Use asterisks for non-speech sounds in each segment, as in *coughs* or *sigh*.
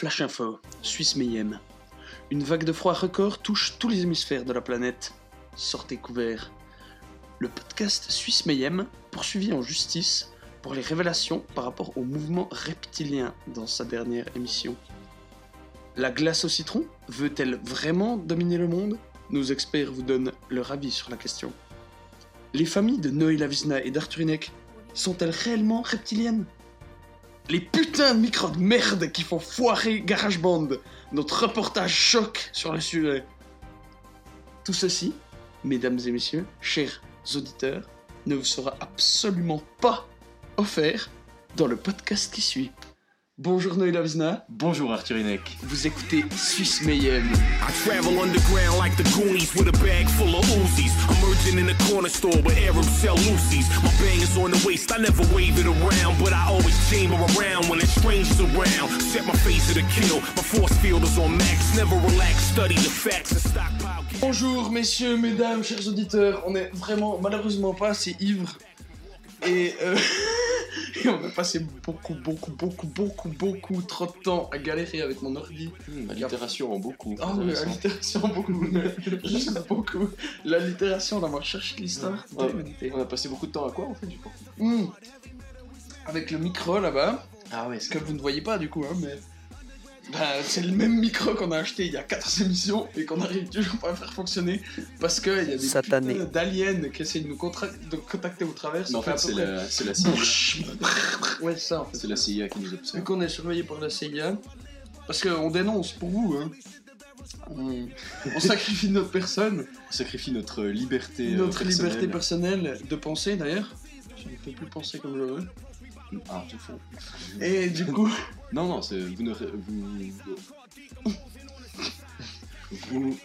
Flash Info, Suisse Mayhem. Une vague de froid record touche tous les hémisphères de la planète. Sortez couverts. Le podcast Suisse Mayhem, poursuivi en justice pour les révélations par rapport au mouvement reptilien dans sa dernière émission. La glace au citron veut-elle vraiment dominer le monde? Nos experts vous donnent leur avis sur la question. Les familles de Noé Lavisna et d'Arthur Hinek sont-elles réellement reptiliennes? Les putains de micros de merde qui font foirer GarageBand, notre reportage choc sur le sujet. Tout ceci, mesdames et messieurs, chers auditeurs, ne vous sera absolument pas offert dans le podcast qui suit. Bonjour Noé Lavisna, Bonjour Arthur Hinek. vous écoutez Suisse Mayhem. I travel underground like the Goonies with a bag full of Uzis. Emerging in a corner store where Arabs sell Lucy's. My bang is on the waist, I never wave it around, but I always chamber around when it's strangers around. Set my face to the kill, my force field is on max. Never relax, study the facts and stockpile. Bonjour messieurs, mesdames, chers auditeurs, on est vraiment malheureusement pas assez ivres et, euh, *laughs* et on a passé beaucoup, beaucoup, beaucoup, beaucoup, beaucoup trop de temps à galérer avec mon ordi. Allitération en beaucoup. Ah oui, allitération beaucoup, *laughs* juste beaucoup. L'allitération d'avoir cherché l'histoire. Ouais. prémédité. On a passé beaucoup de temps à quoi en fait du coup? Hmm. Avec le micro là-bas, Ah ouais, que vous ne voyez pas du coup, hein, mais bah, c'est le même micro qu'on a acheté il y a 4 émissions et qu'on n'arrive toujours pas à faire fonctionner parce qu'il y a des Satané. putains d'aliens qui essaient de nous de contacter au travers. Mais en fait, fait c'est la, CIA. Ouais, c'est ça en fait. C'est la CIA qui nous Vu observe. qu'on est surveillé par la CIA, parce qu'on dénonce pour vous, hein. On, on sacrifie *laughs* notre personne, On sacrifie notre liberté. euh, notre personnelle. liberté personnelle de penser d'ailleurs. Je ne peux plus penser comme je veux. Ah, c'est faux. Et du coup, *laughs* Non, non, c'est vous ne vous vous,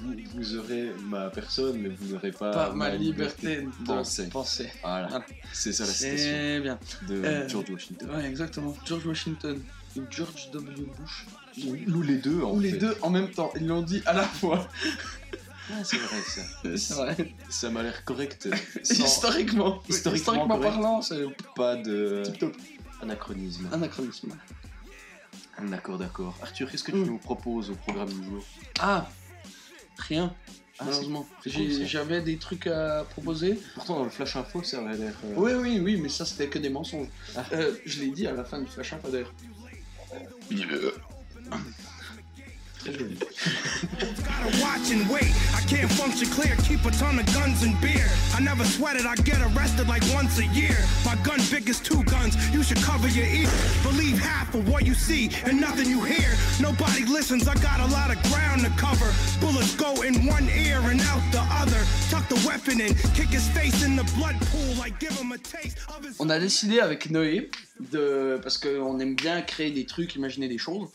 vous vous aurez ma personne, mais vous n'aurez pas, pas ma liberté de penser. penser. Voilà, Voilà. c'est ça la citation C'est bien. de Euh, George Washington. Ouais, exactement. George Washington ou George W. Bush. Ou les deux en Ou les deux en même temps. Ils l'ont dit à la fois. Ah, c'est vrai ça. *laughs* C'est vrai. Ça m'a l'air correct. *laughs* Sans Historiquement. Historiquement correct. parlant, c'est pas de tip top. anachronisme. Anachronisme. D'accord, d'accord. Arthur, qu'est-ce que tu Mm. nous proposes au programme du jour? Ah Rien, Ah, malheureusement. J'avais des trucs à proposer. Pourtant, dans le flash info, ça avait l'air. euh, Oui, oui, oui, mais ça c'était que des mensonges. Ah. Euh, je l'ai dit à la fin du Flash Info d'ailleurs. Très. Gotta watch and wait. I can't function clear. Keep a ton of guns and beer. I never sweat it. I get arrested like once a year. My gun big as two guns. You should cover your ears. Believe half of what you see and nothing you hear. Nobody listens. I got a lot of ground to cover. Bullets go in one ear and out the other. Tuck the weapon in. Kick his face in the blood pool. Like give him a taste of his. On a décidé avec Noé, de... parce qu'on aime bien créer des trucs, imaginer des choses,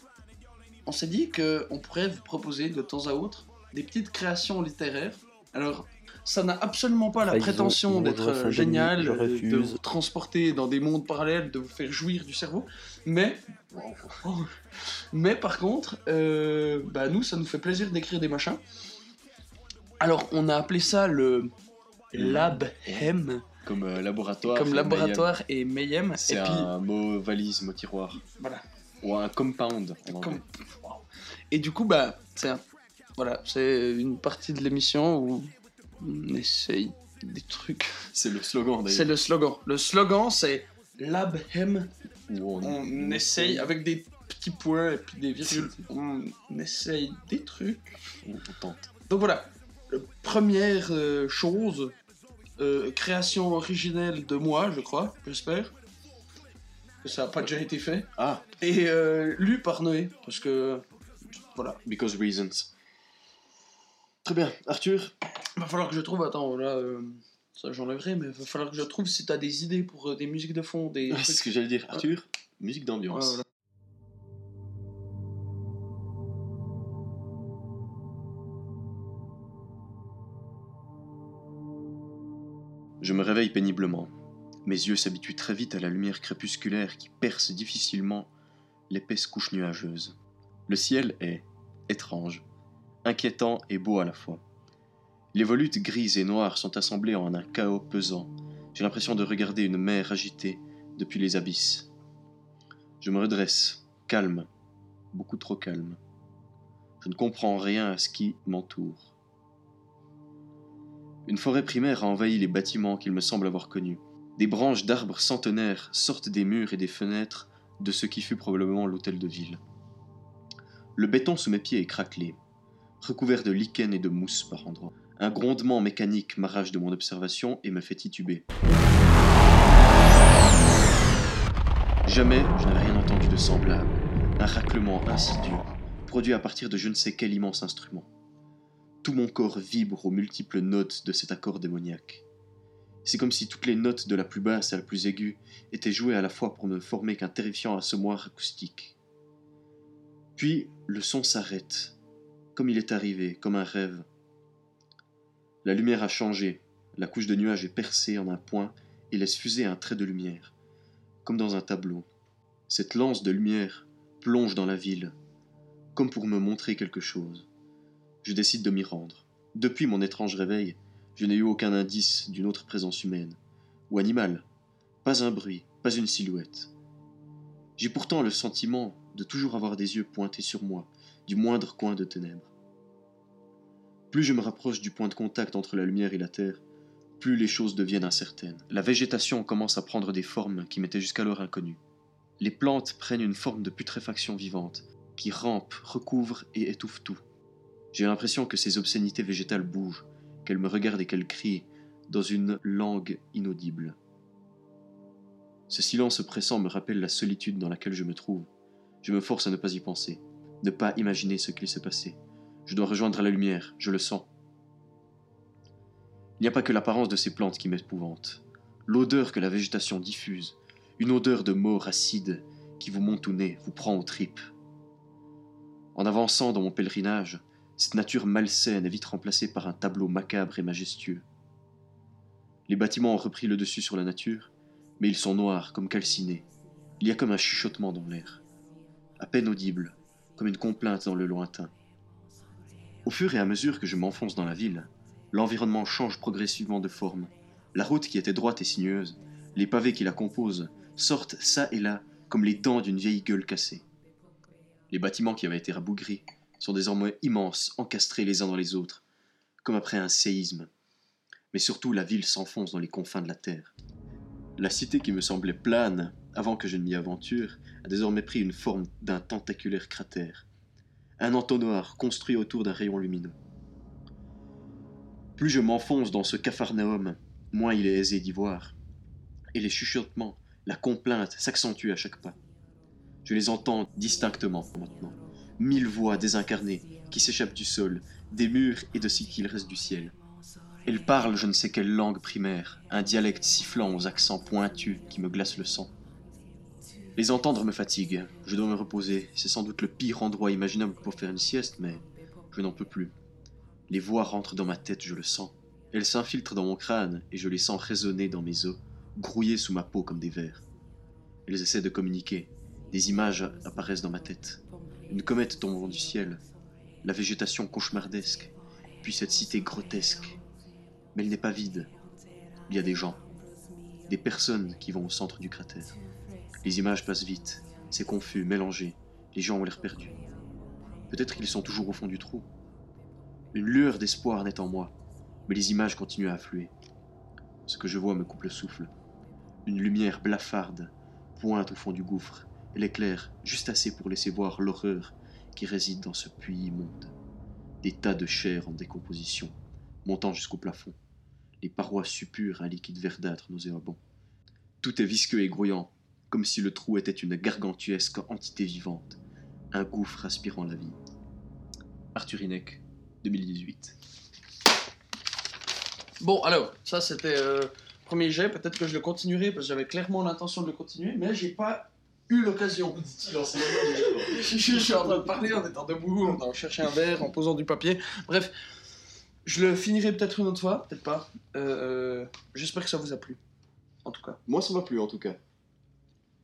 on s'est dit qu'on pourrait vous proposer de temps à autre des petites créations littéraires. Alors, ça n'a absolument pas la Ah, prétention d'être euh, génial, je de, vous transporter dans des mondes parallèles, de vous faire jouir du cerveau, mais, mais par contre, euh, bah nous, ça nous fait plaisir d'écrire des machins. Alors, on a appelé ça le LabHem, Comme euh, laboratoire. comme c'est laboratoire et Mayhem. C'est et puis, un mot valise, mot tiroir. voilà. Ou un compound. en Et du coup, bah, c'est un- voilà, c'est une partie de l'émission où on essaye des trucs. C'est le slogan C'est d'ailleurs. le slogan. Le slogan, c'est LabHem. Où on, essaye avec des petits points et puis des virgules. On essaye des trucs. on- tente. Donc voilà, première euh, chose, euh, création originelle de moi, je crois, j'espère. Que ça n'a pas déjà été fait. Ah, Et euh, lu par Noé, parce que. Voilà. because reasons. Très bien. Arthur, Va falloir que je trouve, attends, là, euh, ça j'enlèverai, mais va falloir que je trouve si t'as des idées pour euh, des musiques de fond, des. Ah, c'est ce que j'allais dire. Arthur, musique d'ambiance. voilà. Je me réveille péniblement. Mes yeux s'habituent très vite à la lumière crépusculaire qui perce difficilement l'épaisse couche nuageuse. Le ciel est étrange, inquiétant et beau à la fois. Les volutes grises et noires sont assemblées en un chaos pesant. J'ai l'impression de regarder une mer agitée depuis les abysses. Je me redresse, calme, beaucoup trop calme. Je ne comprends rien à ce qui m'entoure. Une forêt primaire a envahi les bâtiments qu'il me semble avoir connus. Des branches d'arbres centenaires sortent des murs et des fenêtres de ce qui fut probablement l'hôtel de ville. Le béton sous mes pieds est craquelé, recouvert de lichen et de mousse par endroits. Un grondement mécanique m'arrache de mon observation et me fait tituber. Jamais je n'avais rien entendu de semblable. Un raclement insidieux, produit à partir de je ne sais quel immense instrument. Tout mon corps vibre aux multiples notes de cet accord démoniaque. C'est comme si toutes les notes de la plus basse à la plus aiguë étaient jouées à la fois pour ne former qu'un terrifiant assommoir acoustique. Puis le son s'arrête, comme il est arrivé, comme un rêve. La lumière a changé, la couche de nuages est percée en un point et laisse fuser un trait de lumière, comme dans un tableau. Cette lance de lumière plonge dans la ville, comme pour me montrer quelque chose. Je décide de m'y rendre. Depuis mon étrange réveil, je n'ai eu aucun indice d'une autre présence humaine ou animale. Pas un bruit, pas une silhouette. J'ai pourtant le sentiment de toujours avoir des yeux pointés sur moi, du moindre coin de ténèbres. Plus je me rapproche du point de contact entre la lumière et la terre, plus les choses deviennent incertaines. La végétation commence à prendre des formes qui m'étaient jusqu'alors inconnues. Les plantes prennent une forme de putréfaction vivante, qui rampe, recouvre et étouffe tout. J'ai l'impression que ces obscénités végétales bougent, qu'elles me regardent et qu'elles crient dans une langue inaudible. Ce silence oppressant me rappelle la solitude dans laquelle je me trouve. Je me force à ne pas y penser, ne pas imaginer ce qu'il s'est passé. Je dois rejoindre la lumière, je le sens. Il n'y a pas que l'apparence de ces plantes qui m'épouvante. L'odeur que la végétation diffuse, une odeur de mort acide qui vous monte au nez, vous prend aux tripes. En avançant dans mon pèlerinage, cette nature malsaine est vite remplacée par un tableau macabre et majestueux. Les bâtiments ont repris le dessus sur la nature, mais ils sont noirs, comme calcinés. Il y a comme un chuchotement dans l'air, à peine audible, comme une complainte dans le lointain. Au fur et à mesure que je m'enfonce dans la ville, l'environnement change progressivement de forme. La route qui était droite et sinueuse, les pavés qui la composent, sortent çà et là comme les dents d'une vieille gueule cassée. Les bâtiments qui avaient été rabougris sont désormais immenses, encastrés les uns dans les autres, comme après un séisme. Mais surtout, la ville s'enfonce dans les confins de la terre. La cité qui me semblait plane avant que je ne m'y aventure a désormais pris une forme d'un tentaculaire cratère. Un entonnoir construit autour d'un rayon lumineux. Plus je m'enfonce dans ce capharnaüm, moins il est aisé d'y voir. Et les chuchotements, la complainte s'accentuent à chaque pas. Je les entends distinctement maintenant. Mille voix désincarnées qui s'échappent du sol, des murs et de ce qu'il reste du ciel. Elles parlent je ne sais quelle langue primaire, un dialecte sifflant aux accents pointus qui me glacent le sang. Les entendre me fatigue, je dois me reposer, c'est sans doute le pire endroit imaginable pour faire une sieste, mais je n'en peux plus. Les voix rentrent dans ma tête, je le sens. Elles s'infiltrent dans mon crâne et je les sens résonner dans mes os, grouiller sous ma peau comme des vers. Elles essaient de communiquer, des images apparaissent dans ma tête. Une comète tombant du ciel, la végétation cauchemardesque, puis cette cité grotesque. Mais elle n'est pas vide. Il y a des gens, des personnes qui vont au centre du cratère. Les images passent vite, c'est confus, mélangé, les gens ont l'air perdus. Peut-être qu'ils sont toujours au fond du trou. Une lueur d'espoir naît en moi, mais les images continuent à affluer. Ce que je vois me coupe le souffle. Une lumière blafarde pointe au fond du gouffre. Elle éclaire juste assez pour laisser voir l'horreur qui réside dans ce puits immonde. Des tas de chair en décomposition, montant jusqu'au plafond. Les parois suppurent un liquide verdâtre nauséabond. Tout est visqueux et grouillant, comme si le trou était une gargantuesque entité vivante, un gouffre aspirant la vie. Arthur Hineck, 2018. Bon, alors, ça c'était euh, premier jet. Peut-être que je le continuerai parce que j'avais clairement l'intention de le continuer, mais j'ai pas eu l'occasion. je, je- je suis en train de parler en étant debout, en allant chercher un verre, en posant du papier. Bref, je le finirai peut-être une autre fois, peut-être pas. Euh, J'espère que ça vous a plu. En tout cas, Moi, ça m'a plu en tout cas.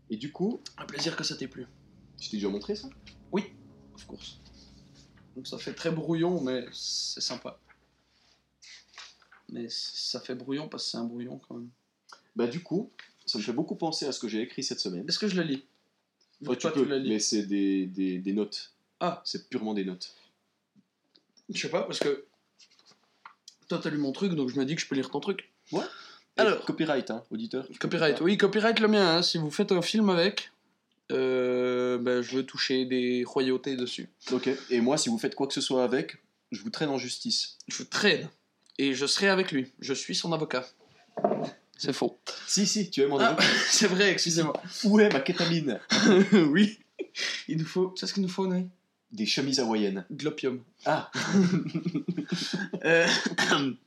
Et du coup, un plaisir que ça t'ait plu. je t'ai déjà montré ça? Of course. Donc ça fait très brouillon, mais c'est sympa. Mais ça fait brouillon parce que c'est un brouillon quand même. Bah, du coup, ça me fait beaucoup penser à ce que j'ai écrit cette semaine. Est-ce que je le lis? Tu Toi, peux, mais c'est des, des, des notes. Ah. C'est purement des notes. Je sais pas, parce que. Toi, t'as lu mon truc, donc je me dis que je peux lire ton truc. Et Alors. Copyright, hein, auditeur. Copyright, oui, copyright le mien. hein. Si vous faites un film avec, euh, ben, je veux toucher des royautés dessus. Ok. Et moi, si vous faites quoi que ce soit avec, je vous traîne en justice. Je traîne. Et je serai avec lui. Je suis son avocat. C'est faux. Si, si, tu es mon Ah, avocat. *laughs* c'est vrai, excusez-moi. Où est ma kétamine *laughs* oui. Il nous faut. C'est ce qu'il nous faut, Noé? Des chemises hawaïennes. De l'opium. Ah *laughs* Euh, *clears throat*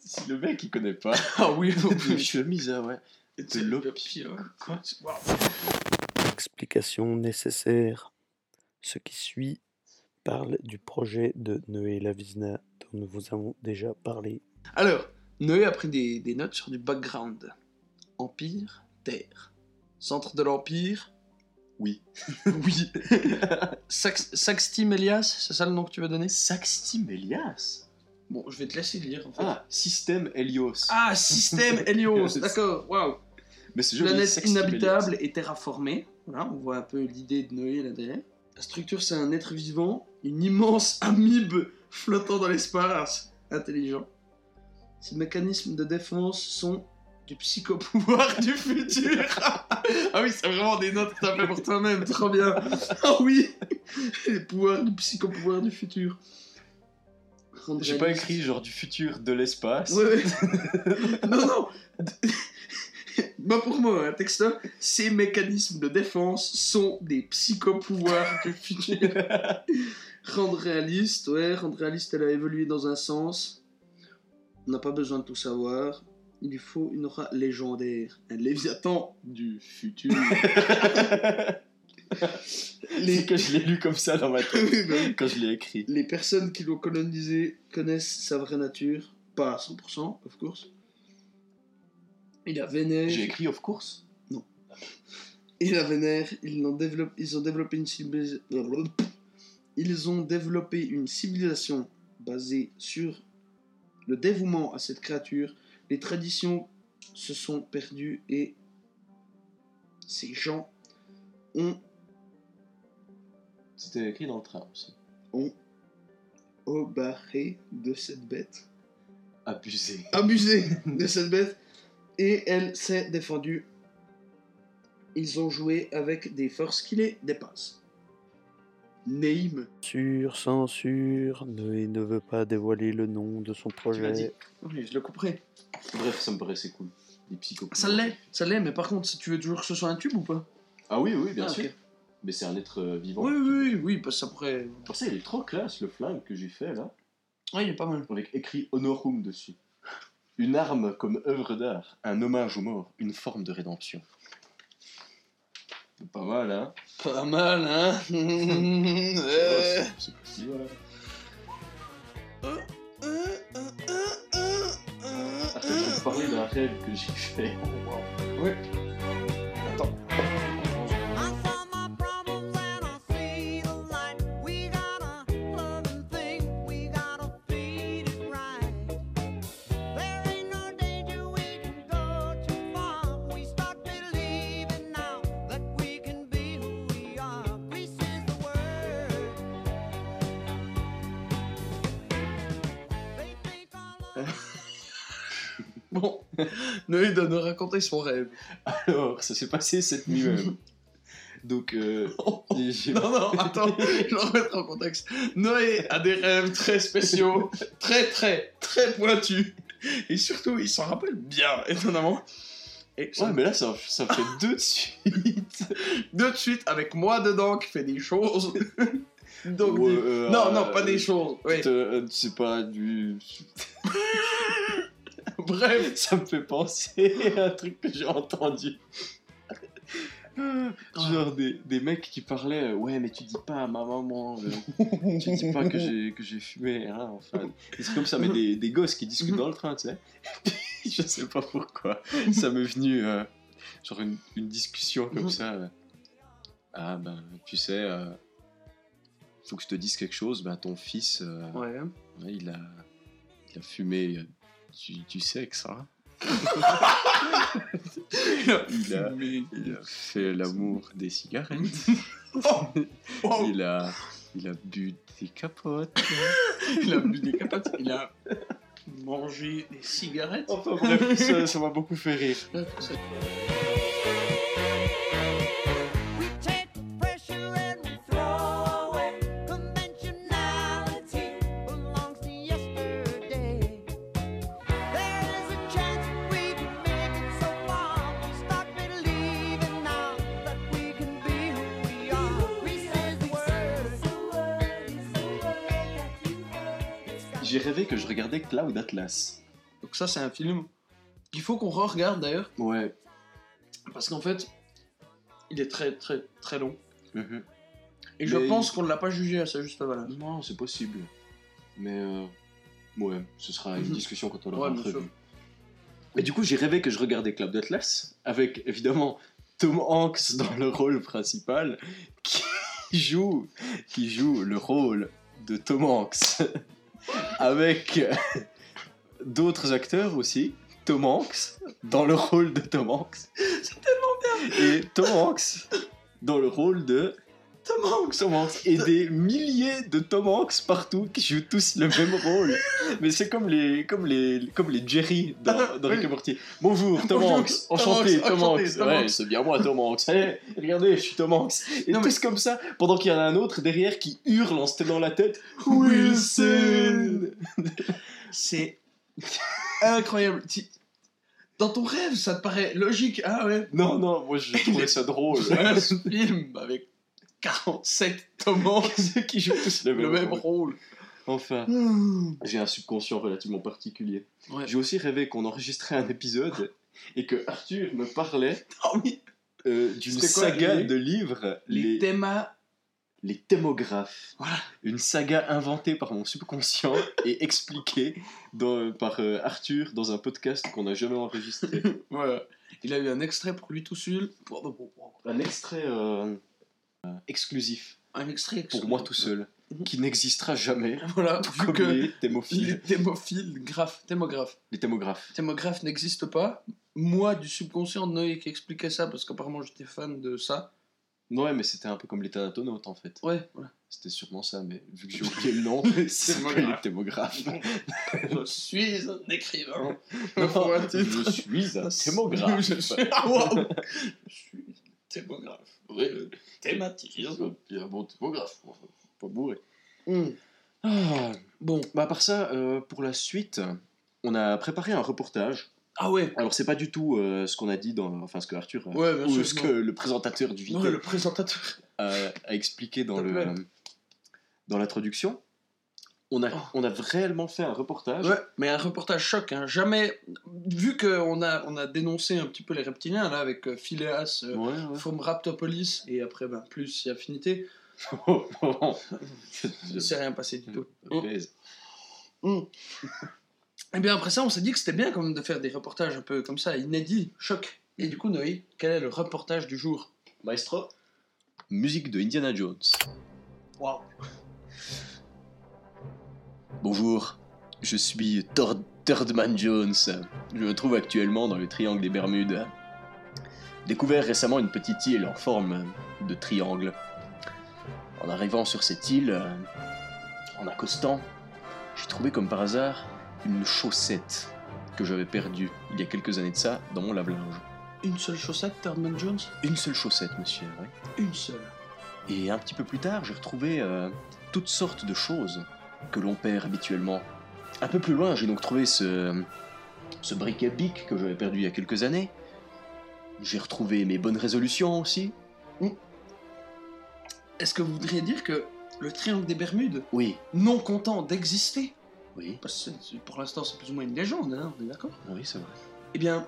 Si le mec, il connaît pas. ah oui, Des chemises, ah ouais. De l'opium. Quoi? Wow. Explication nécessaire. Ce qui suit parle du projet de Noé Lavizna dont nous vous avons déjà parlé. Alors, Noé a pris des, des notes sur du background. Empire, Terre. Centre de l'Empire. Oui. *laughs* oui. Sax, Saxtim Elias, c'est ça le nom que tu veux donner? Saxtim Elias Bon, je vais te laisser lire en fait. Ah, système Helios. Ah, système *laughs* Helios, d'accord, waouh. Mais c'est Planète inhabitable et terraformée. Voilà, on voit un peu l'idée de Noé là derrière. La structure, c'est un être vivant, une immense *laughs* amibe flottant dans l'espace, intelligent. Ces mécanismes de défense sont du psychopouvoir du futur. *laughs* ah oui, c'est vraiment des notes que t'as fait pour toi-même, trop bien. Ah oui, les pouvoirs du psychopouvoir du futur. J'ai pas écrit genre du futur de l'espace. Ouais, ouais. non, non. Bah pour moi, un texte, ces mécanismes de défense sont des psychopouvoirs du futur. *laughs* rendre réaliste, ouais, rendre réaliste, elle a évolué dans un sens. On n'a pas besoin de tout savoir. Il lui faut une aura légendaire, un léviathan du futur. *laughs* Les... que je l'ai lu comme ça dans ma tête *laughs* quand je l'ai écrit. Les personnes qui l'ont colonisé connaissent sa vraie nature, pas à 100%, of course. Il a vénère. J'ai écrit of course? Et la vénère, ils ont développé, ils ont développé une civilisation. Ils ont développé une civilisation basée sur le dévouement à cette créature. Les traditions se sont perdues et ces gens ont, C'était écrit dans le train aussi. ont obarré de cette bête. Abusé. *laughs* abusé de cette bête et elle s'est défendue. Ils ont joué avec des forces qui les dépassent. Name. Sur censure, Noé ne veut pas dévoiler le nom de son projet. Oui, je le couperai. Bref, ça me paraissait cool. Des psychopathes. Ça l'est, ça l'est, mais par contre, si tu veux toujours que ce soit un tube ou pas? Ah oui, oui, bien Ah, sûr. Mais c'est un être euh, vivant. Oui, oui, oui, oui, parce que ça pourrait. Pour ça, il est trop classe le flingue que j'ai fait là. Oui, il est pas mal. Avec écrit Honorum dessus. Une arme comme œuvre d'art, un hommage aux morts, une forme de rédemption. Pas mal, hein Pas mal, hein *laughs* Ouais, c'est- si mal. Après, je vais te parler d'un rêve que j'ai fait. Ouais. Noé doit nous raconter son rêve. Alors, ça s'est passé cette nuit même. Donc, euh, *laughs* Non, non, attends, je vais remettre en contexte. Noé a des rêves très spéciaux, très, très, très pointus. Et surtout, il s'en rappelle bien, étonnamment. Et ça- Ouais, mais là, ça, ça fait deux de suite. *laughs* de suite, avec moi dedans qui fait des choses. *laughs* Donc, Ouais, euh, non, euh, non, pas des choses. Euh, C'est pas du. Bref. *laughs* Ça me fait penser à un truc que j'ai entendu. Genre des, des mecs qui parlaient, euh, ouais, mais tu dis pas à ma maman, euh, tu dis pas que j'ai que j'ai fumé, hein, enfin. C'est comme ça, mais des, des gosses qui discutent dans le train, tu sais. *laughs* Je sais pas pourquoi. Ça m'est venu, euh, genre une, une discussion comme ça. euh. Ah ben, tu sais, euh, faut que je te dise quelque chose, ben ton fils, Ouais. ouais, il, a, il a fumé du, du sexe, hein. Il a Il fait l'amour des cigarettes. *laughs* Oh, Il a, il a bu des capotes. *laughs* il a bu des capotes. Il a mangé des cigarettes. Enfin bref, ça ça m'a beaucoup fait rire. Que je regardais Cloud Atlas. Donc ça, c'est un film qu'il faut qu'on re-regarde d'ailleurs. Ouais. Parce qu'en fait, il est très très très long. Mhm. Et je Mais- pense qu'on ne l'a pas jugé à sa juste valeur. Non, c'est possible. Mais euh, ouais, ce sera une Mhm. discussion quand on l'aura Ouais, bien. Et du coup, j'ai rêvé que je regardais Cloud Atlas avec évidemment Tom Hanks dans le rôle principal qui *laughs* joue, qui joue le rôle de Tom Hanks *laughs* avec d'autres acteurs aussi. Tom Hanks dans le rôle de Tom Hanks. C'est tellement bien. Et Tom Hanks dans le rôle de Tom Hanks, Tom Hanks. et des milliers de Tom Hanks partout qui jouent tous le même rôle. *laughs* Mais c'est comme les, comme les, comme les Jerry dans, dans Rick et Morty. Bonjour, Tom Bonjour, Hanks. Tom Enchanté, Hanks, Tom Hanks. Ouais, c'est bien moi, Tom Hanks. Hey, *laughs* regardez, je suis Tom Hanks. Et Non, tous mais- comme ça, pendant qu'il y en a un autre derrière qui hurle en se tenant la tête. Wilson *laughs* C'est incroyable. Dans ton rêve, ça te paraît logique. Ah ouais. Non, non, moi je trouvais ça drôle. C'est un film avec 47 Tom Hanks qui jouent tous le même, le même rôle. Enfin, j'ai un subconscient relativement particulier. Ouais. J'ai aussi rêvé qu'on enregistrait un épisode et que Arthur me parlait *laughs* euh, d'une saga les- de livres, Les, les, thémas. les thémographes. Voilà. Une saga inventée par mon subconscient *laughs* et expliquée dans- par euh, Arthur dans un podcast qu'on n'a jamais enregistré. *laughs* Voilà. Il a eu un extrait pour lui tout seul. Un extrait euh, exclusif Un extrait pour moi tout seul, Mhm. qui n'existera jamais, *laughs* Voilà. Vu que les thémophiles. les thémophiles, graphes, thémographes. Les thémographes. Thémographe n'existe pas. Moi, du subconscient Noé qui expliquait ça, parce qu'apparemment j'étais fan de ça. Ouais, mais c'était un peu comme les thanatonautes en fait. Ouais, voilà. C'était sûrement ça, mais vu que j'ai oublié le nom, *laughs* *laughs* c'est pas les thémographes. Je suis un écrivain. Non, je suis un thémographe. Je suis, waouh. Je suis un thémographe. Oui, thématique. Bien bon thémographe, faut pas bourrer. Hmm. Ah, Bon. bah, à part ça, euh, pour la suite, on a préparé un reportage. Ah ouais. Alors, c'est pas du tout euh, ce qu'on a dit dans. Enfin, ce que Arthur. euh, Ouais, bien ou sûr, ce non. que le présentateur du vidéo le présentateur. a, expliqué dans le. dans l'introduction. On a, Oh. on a réellement fait un reportage. Ouais, mais un reportage choc. Hein. Jamais. Vu qu'on a, on a dénoncé un petit peu les reptiliens, là, avec euh, Phileas, euh, Ouais, ouais. From Raptopolis, et après, ben, plus et Affinité, *laughs* il ne s'est rien passé du tout. oh. Baise. Et bien après ça, on s'est dit que c'était bien quand même de faire des reportages un peu comme ça, inédits, choc. Et du coup, Noé, quel est le reportage du jour? Maestro Musique de Indiana Jones. Waouh Bonjour, je suis Thor- Thirdman Jones. Je me trouve actuellement dans le triangle des Bermudes. Découvert récemment une petite île en forme de triangle. En arrivant sur cette île, en accostant, j'ai trouvé comme par hasard une chaussette que j'avais perdue il y a quelques années de ça dans mon lave-linge. Une seule chaussette, Thurman Jones? Une seule chaussette, monsieur, oui. Une seule. Et un petit peu plus tard, j'ai retrouvé euh, toutes sortes de choses que l'on perd habituellement. Un peu plus loin, j'ai donc trouvé ce, ce briquet bic que j'avais perdu il y a quelques années. J'ai retrouvé mes bonnes résolutions aussi. Est-ce que vous voudriez dire que le triangle des Bermudes, Oui, non content d'exister, oui, parce que pour l'instant c'est plus ou moins une légende, hein, on est d'accord? Oui, c'est vrai. Eh bien,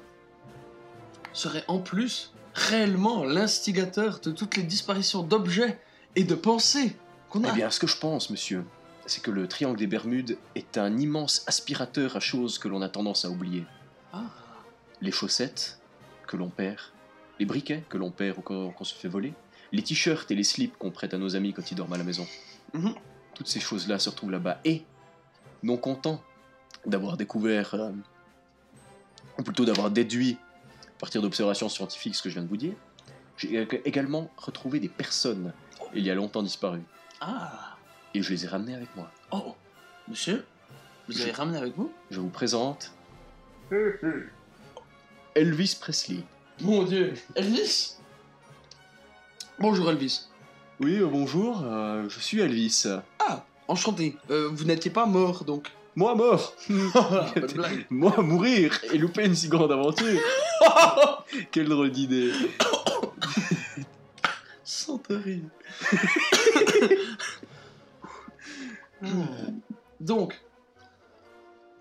serait en plus réellement l'instigateur de toutes les disparitions d'objets et de pensées qu'on a. Eh bien, ce que je pense, monsieur, c'est que le triangle des Bermudes est un immense aspirateur à choses que l'on a tendance à oublier. Ah. Les chaussettes que l'on perd, les briquets que l'on perd ou qu'on se fait voler, les t-shirts et les slips qu'on prête à nos amis quand ils dorment à la maison. Mhm. Toutes ces choses-là se retrouvent là-bas. Et, non content d'avoir découvert euh, ou plutôt d'avoir déduit à partir d'observations scientifiques ce que je viens de vous dire, j'ai ég- également retrouvé des personnes il y a longtemps disparues. Ah Et je les ai ramenées avec moi. Oh Monsieur Vous Je- avez ramené avec vous? Je vous présente *laughs* Elvis Presley. Mon dieu Elvis? Bonjour Elvis. Oui, euh, bonjour, euh, je suis Elvis. Ah Enchanté. Euh, vous n'étiez pas mort donc Moi mort *laughs* Bonne blague. *laughs* Moi mourir et louper une si grande aventure Quelle drôle d'idée *coughs* Sans rire. Donc,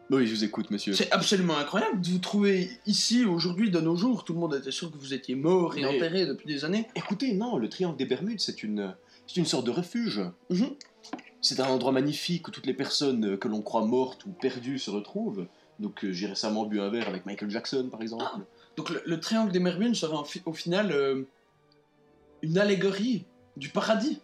Oui, je vous écoute, monsieur. c'est absolument incroyable de vous trouver ici aujourd'hui de nos jours. Tout le monde était sûr que vous étiez mort et Mais- enterré depuis des années. Écoutez, non, le triangle des Bermudes, c'est une, c'est une sorte de refuge. Mhm. C'est un endroit magnifique où toutes les personnes euh, que l'on croit mortes ou perdues se retrouvent. Donc euh, j'ai récemment bu un verre avec Michael Jackson, par exemple. Ah. Donc le, le triangle des Bermudes serait en fi- au final euh, une allégorie du paradis.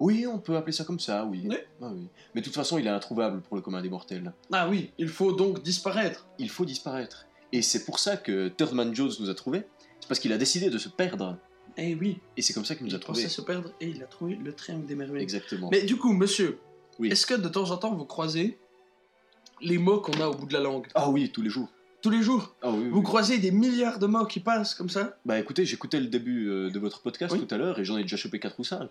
Oui, on peut appeler ça comme ça, oui. Oui. Ah oui. Mais de toute façon, il est introuvable pour le commun des mortels. Ah oui, il faut donc disparaître. Il faut disparaître. Et c'est pour ça que Thirdman Jones nous a trouvés. C'est parce qu'il a décidé de se perdre. Eh oui, Et c'est comme ça qu'il nous il a trouvés. pensait se perdre et il a trouvé le triangle des Bermudes. Exactement. Mais du coup, monsieur, Oui. est-ce que de temps en temps vous croisez les mots qu'on a au bout de la langue? Ah oui, tous les jours. Tous les jours? Ah oui, Vous oui. croisez des milliards de mots qui passent comme ça? Bah écoutez, j'écoutais le début euh, de votre podcast tout à l'heure et j'en ai déjà chopé 4 ou 5.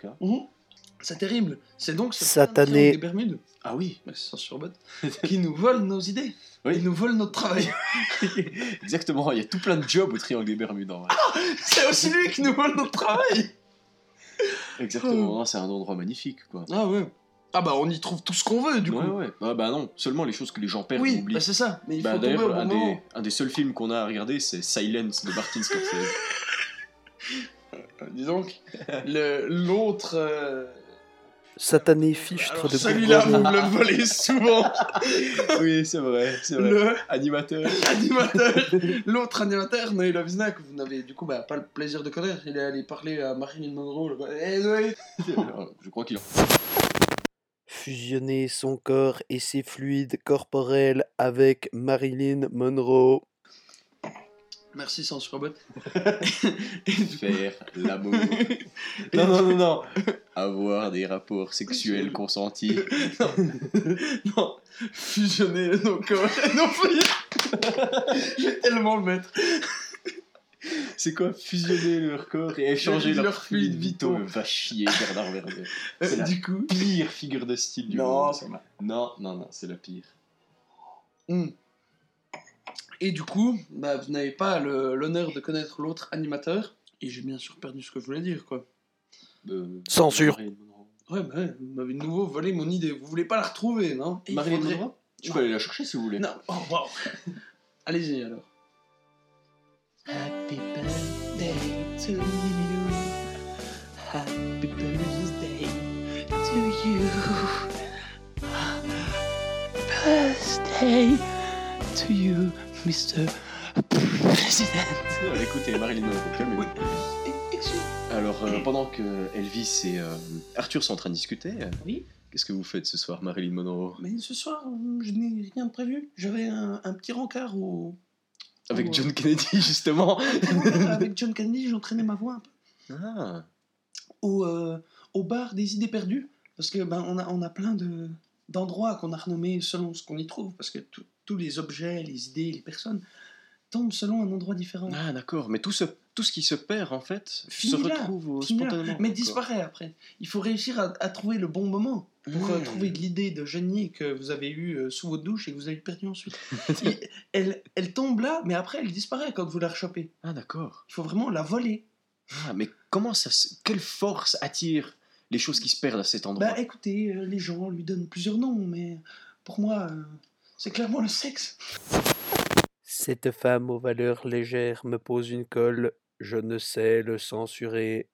C'est terrible. C'est donc ce Satané. triangle des Bermudes, Ah oui, merci sans surbotte, qui nous vole nos idées. Oui. Ils nous volent notre travail. *laughs* exactement. Il y a tout plein de jobs au triangle des Bermudes en vrai. C'est aussi lui qui nous vole notre travail. Exactement. Non, c'est un endroit magnifique quoi. Ah ouais. Ah bah on y trouve tout ce qu'on veut du coup. ouais. Ah bah non, seulement les choses que les gens perdent ou oui, oublient. bah c'est ça. Mais il Bah, faut tomber au D'ailleurs, bon un, moment. des, un des seuls films qu'on a à regarder, c'est Silence de Martin Scorsese. *laughs* Dis donc, le- l'autre. euh, Satané fichtre de celui-là, vous me le volez souvent. *laughs* oui, c'est vrai, c'est vrai. le Animateur. animateur, *laughs* l'autre animateur, Noël Avizna, que vous n'avez du coup bah, pas le plaisir de connaître. Il est allé parler à Marilyn Monroe. là-bas. Eh, Noé *laughs* Je crois qu'il en... Fusionner son corps et ses fluides corporels avec Marilyn Monroe. Merci sans robot. *laughs* faire l'amour. *laughs* non, non, non, non. Avoir des rapports sexuels consentis. *laughs* non, fusionner nos corps et nos fluides. Je vais tellement le mettre. C'est quoi fusionner leur corps et échanger Leurs leurs fluides vitaux? Va chier, Bernard Werner. Euh, C'est la du coup. pire figure de style du Non, monde. Non, non, non, c'est la pire. Hmm. Et du coup, bah, vous n'avez pas le- l'honneur de connaître l'autre animateur. Et j'ai bien sûr perdu ce que je voulais dire, quoi. Euh, Censure. Marilyn Monroe. Ouais, bah ouais, vous m'avez de nouveau volé mon idée. Vous voulez pas la retrouver, non Et il Marilyn faudrait- Monroe Je Non. peux aller la chercher si vous voulez. Non, oh waouh *laughs* Allez-y alors. Happy birthday to you. Happy birthday to you. Birthday to you, Mr. President. Euh, Écoutez, Marilyn Monroe. Et- excuse- Alors, euh, pendant que Elvis et euh, Arthur sont en train de discuter, euh, Oui. qu'est-ce que vous faites ce soir, Marilyn Monroe? Mais ce soir, euh, je n'ai rien de prévu. J'avais un, un petit rencard au. Avec. John Kennedy, *laughs* justement. Avec John Kennedy, j'entraînais ma voix un peu. Ah, au, euh, au bar des idées perdues. Parce que ben, on, a, on a plein de, d'endroits qu'on a renommés selon ce qu'on y trouve. Parce que tout- tous les objets, les idées, les personnes tombent selon un endroit différent. ah d'accord. Mais tout ce, tout ce qui se perd, en fait, se retrouve spontanément. mais disparaît après. Il faut réussir à, à trouver le bon moment pour Hmm. trouver l'idée de génie que vous avez eue euh, sous votre douche et que vous avez perdu ensuite. *laughs* Et elle, elle tombe là, mais après elle disparaît quand vous la rechopez. Ah d'accord. Il faut vraiment la voler. Ah, mais comment ça... Quelle force attire les choses qui se perdent à cet endroit? Bah écoutez, euh, les gens lui donnent plusieurs noms, mais pour moi, euh, c'est clairement le sexe. Cette femme aux valeurs légères me pose une colle. Je ne sais le censurer.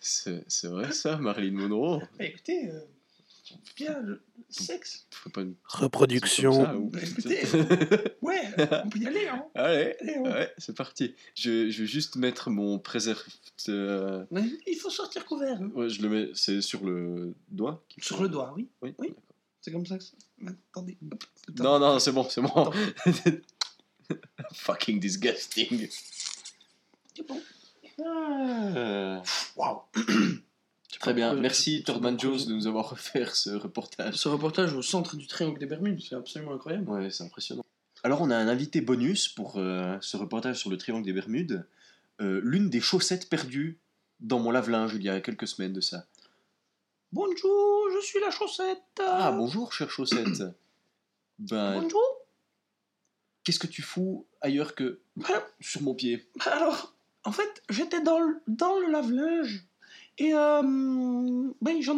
C'est c'est vrai ça, Marilyn Monroe? Bah écoutez, euh, bien, le sexe. Faut pas une- Reproduction. ça, ou- Bah, écoutez, Ouais, on peut y aller, hein. Allez, Allez, on- ouais, c'est parti. Je, je vais juste mettre mon préservatif. euh, Mais il faut sortir couvert. hein. Ouais, je le mets. C'est sur le doigt faut- Sur le doigt, oui. Oui. Oui. C'est comme ça que ça. Attendez. hop, attends. Non, non, c'est bon, c'est bon. *laughs* Fucking disgusting. C'est bon. Ah. Waouh. *clears throat* Très bien, merci tu- Turban tu- Jones de nous avoir offert ce reportage. Ce reportage au centre du triangle des Bermudes, c'est absolument incroyable. Ouais, c'est impressionnant. Alors, on a un invité bonus pour euh, ce reportage sur le triangle des Bermudes. Euh, L'une des chaussettes perdues dans mon lave-linge il y a quelques semaines de ça. Bonjour, je suis la chaussette. Ah, bonjour, chère chaussette. *clears throat* Ben, Bonjour. qu'est-ce que tu fous ailleurs que Ben, sur mon pied? Alors, en fait, j'étais dans le, dans le lave-linge et euh, ben, je,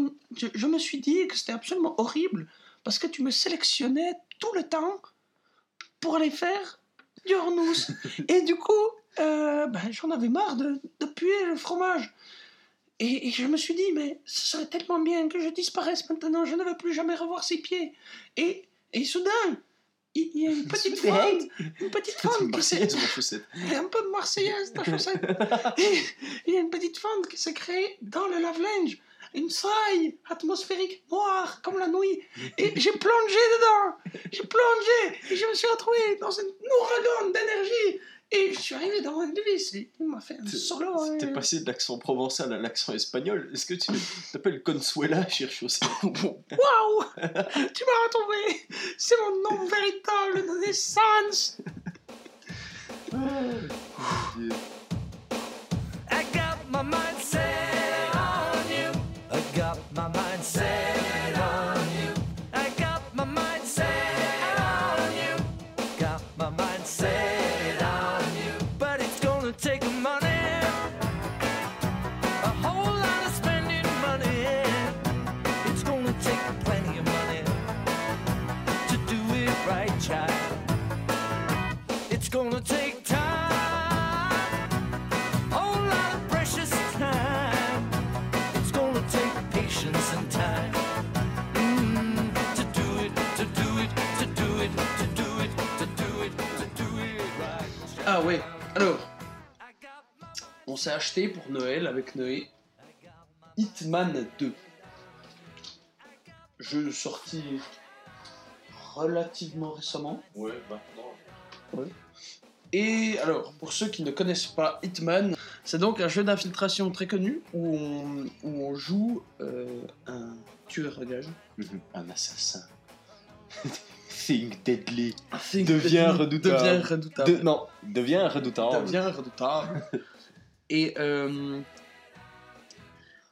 je me suis dit que c'était absolument horrible parce que tu me sélectionnais tout le temps pour aller faire du hornous. *laughs* et du coup, euh, ben, j'en avais marre de, de puer le fromage. Et, et je me suis dit, mais ce serait tellement bien que je disparaisse maintenant, je ne veux plus jamais revoir ses pieds. Et, et soudain, il y a une petite fente, une petite qui s'est *laughs* un peu de marseillaise, ta chaussette. *laughs* Et il y a une petite fente qui s'est créée dans le lave-linge. Une faille atmosphérique noire comme la nuit. Et j'ai plongé dedans. J'ai plongé. Et je me suis retrouvé dans un ouragan d'énergie. Et je suis arrivé dans mon église. Et il m'a fait un T'es- solo. T'es euh, passé de l'accent provençal à l'accent espagnol. Est-ce que tu t'appelles Consuela, chère chaussette Waouh Tu m'as retrouvé. C'est mon nom véritable de naissance. *laughs* s'est acheté pour Noël avec Noé Hitman 2. Jeu sorti relativement récemment. Ouais, maintenant. Et alors, pour ceux qui ne connaissent pas Hitman, c'est donc un jeu d'infiltration très connu où on, où on joue euh, un tueur à gages. Un assassin. *laughs* Think deadly. Think Devient Deadly redoutable. Devient redoutable. De- non, devient redoutable. devient redoutable. *laughs* et, euh,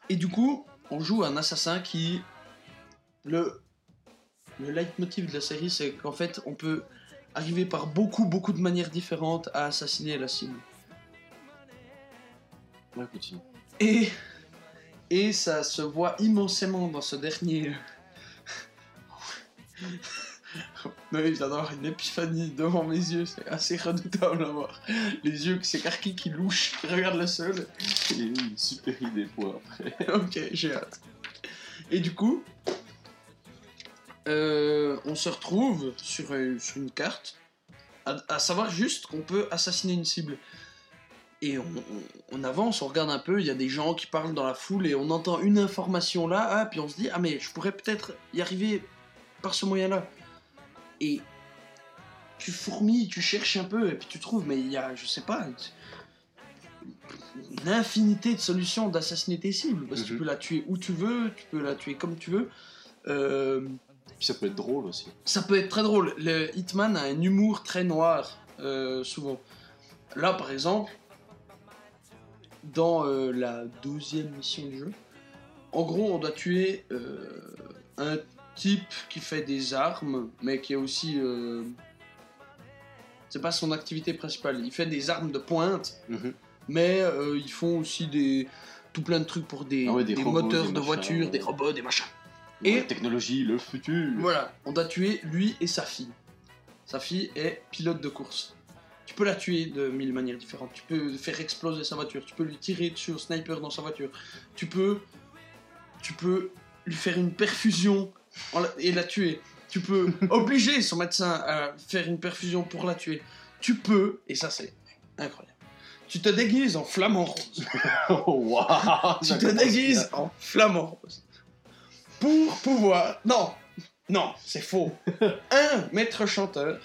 et du coup, on joue un assassin qui. Le, le leitmotiv de la série, c'est qu'en fait, on peut arriver par beaucoup, beaucoup de manières différentes à assassiner la cible. Ouais, continue. Et, et ça se voit immensément dans ce dernier. *laughs* Non, il vient d'avoir une épiphanie devant mes yeux, c'est assez redoutable à voir. Les yeux qui s'écarquillent, qui louchent, qui regardent le sol. C'est une super idée pour après. *laughs* ok, j'ai hâte. Et du coup, euh, on se retrouve sur, euh, sur une carte, à, à savoir juste qu'on peut assassiner une cible. Et on, on- on avance, on regarde un peu, il y a des gens qui parlent dans la foule et on entend une information là, ah, puis on se dit, ah mais je pourrais peut-être y arriver par ce moyen-là. Et tu fourmilles, tu cherches un peu, et puis tu trouves, mais il y a, je sais pas, une infinité de solutions d'assassiner tes cibles. Parce que tu Mhm. peux la tuer où tu veux, tu peux la tuer comme tu veux. Euh, Puis ça peut être drôle aussi. ça peut être très drôle. Le Hitman a un humour très noir, euh, souvent. Là, par exemple, dans euh, la deuxième mission du jeu, en gros, on doit tuer un type qui fait des armes, mais qui est aussi. euh, C'est pas son activité principale. Il fait des armes de pointe, Mhm. mais euh, ils font aussi des tout plein de trucs pour des, Ah ouais, des des robots, moteurs des de voitures, des robots, des machins. Et Et- technologie, le futur. Voilà, on doit tuer lui et sa fille. Sa fille est pilote de course. Tu peux la tuer de mille manières différentes. Tu peux faire exploser sa voiture. Tu peux lui tirer dessus au sniper dans sa voiture. Tu peux, tu peux lui faire une perfusion la- et la tuer. Tu peux *laughs* obliger son médecin à faire une perfusion pour la tuer. Tu peux, et ça c'est incroyable. Tu te déguises en flamant rose. *laughs* Oh, Tu te déguises en flamant rose. Pour pouvoir. Non Non, c'est faux. *laughs* Un maître chanteur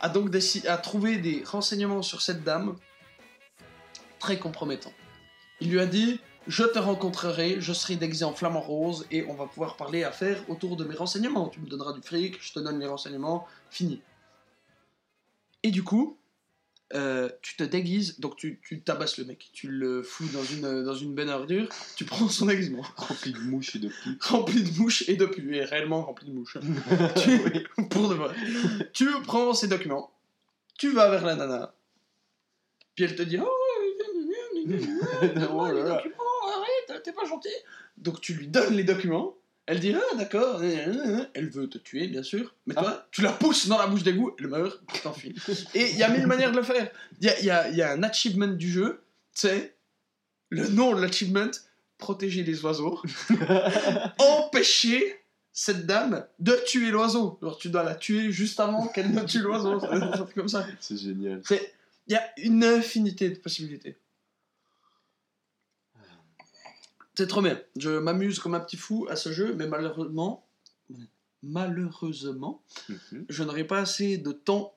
a donc décidé, a trouvé des renseignements sur cette dame très compromettants. Il lui a dit Je te rencontrerai, je serai déguisé en flamant rose et on va pouvoir parler affaires autour de mes renseignements. Tu me donneras du fric, je te donne les renseignements, fini. Et du coup, euh, tu te déguises, donc tu, tu tabasses le mec, tu le fous dans une, dans une benne à ordures, tu prends son déguisement *laughs* Rempli de mouches et de plis. rempli de mouches et de pluie, et réellement rempli de mouches. *laughs* tu, pour de vrai. Tu prends ces documents, tu vas vers la nana, puis elle te dit Oh, Oh là les là. T'es pas gentil. Donc tu lui donnes les documents, elle dit Ah, d'accord, elle veut te tuer, bien sûr, mais toi, tu la pousses dans la bouche d'égout, elle meurt, t'enfuis. Et il y a mille manières de le faire. Il y a, y a- y a un achievement du jeu, c'est le nom de l'achievement protéger les oiseaux, *laughs* empêcher cette dame de tuer l'oiseau. Alors tu dois la tuer juste avant qu'elle ne tue l'oiseau. Comme ça. C'est génial. C'est- Il y a une infinité de possibilités. C'est trop bien. Je m'amuse comme un petit fou à ce jeu, mais malheureusement, malheureusement, Mhm. je n'aurai pas assez de temps